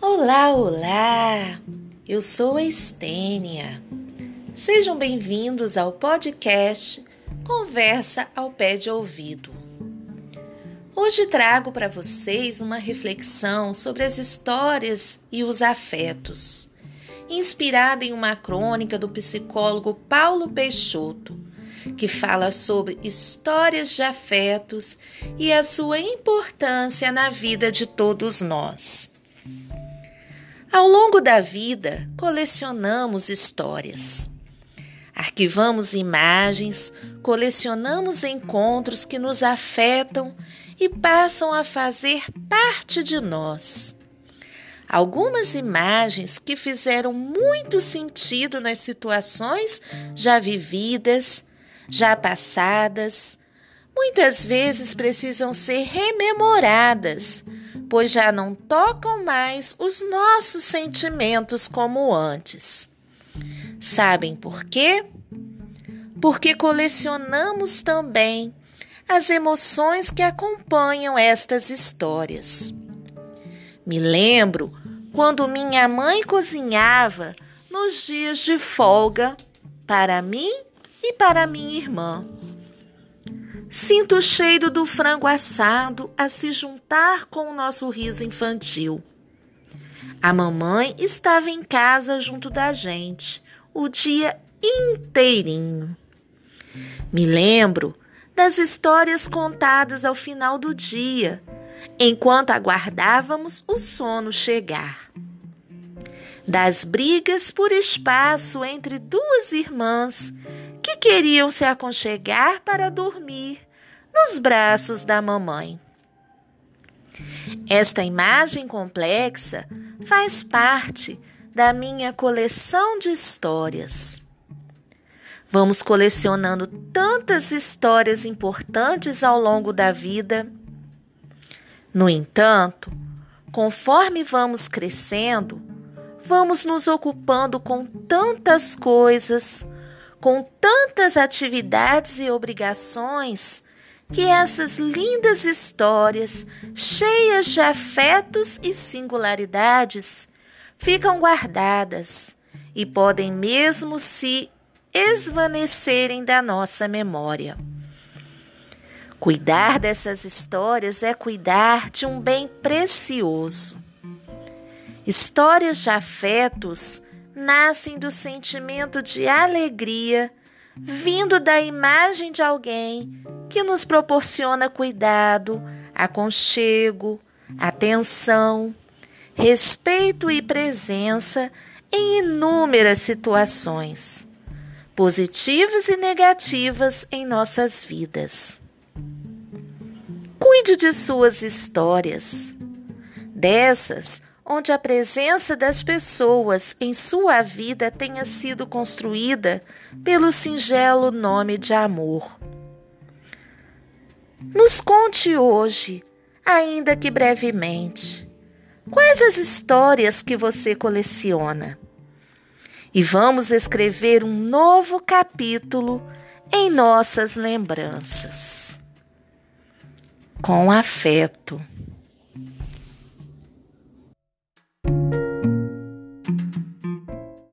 Olá, olá! Eu sou a Estênia. Sejam bem-vindos ao podcast Conversa ao Pé de Ouvido. Hoje trago para vocês uma reflexão sobre as histórias e os afetos, inspirada em uma crônica do psicólogo Paulo Peixoto, que fala sobre histórias de afetos e a sua importância na vida de todos nós. Ao longo da vida, colecionamos histórias. Arquivamos imagens, colecionamos encontros que nos afetam e passam a fazer parte de nós. Algumas imagens que fizeram muito sentido nas situações já vividas, já passadas, muitas vezes precisam ser rememoradas pois já não tocam mais os nossos sentimentos como antes. Sabem por quê? Porque colecionamos também as emoções que acompanham estas histórias. Me lembro quando minha mãe cozinhava nos dias de folga para mim e para minha irmã. Sinto o cheiro do frango assado a se juntar com o nosso riso infantil. A mamãe estava em casa junto da gente o dia inteirinho. Me lembro das histórias contadas ao final do dia, enquanto aguardávamos o sono chegar. Das brigas por espaço entre duas irmãs queriam se aconchegar para dormir nos braços da mamãe. Esta imagem complexa faz parte da minha coleção de histórias. Vamos colecionando tantas histórias importantes ao longo da vida. No entanto, conforme vamos crescendo, vamos nos ocupando com tantas coisas com tantas atividades e obrigações que essas lindas histórias, cheias de afetos e singularidades, ficam guardadas e podem mesmo se esvanecerem da nossa memória. Cuidar dessas histórias é cuidar de um bem precioso. Histórias de afetos nascem do sentimento de alegria vindo da imagem de alguém que nos proporciona cuidado, aconchego, atenção, respeito e presença em inúmeras situações, positivas e negativas em nossas vidas. Cuide de suas histórias. Dessas, onde a presença das pessoas em sua vida tenha sido construída pelo singelo nome de amor. Nos conte hoje, ainda que brevemente, quais as histórias que você coleciona. E vamos escrever um novo capítulo em nossas lembranças. Com afeto.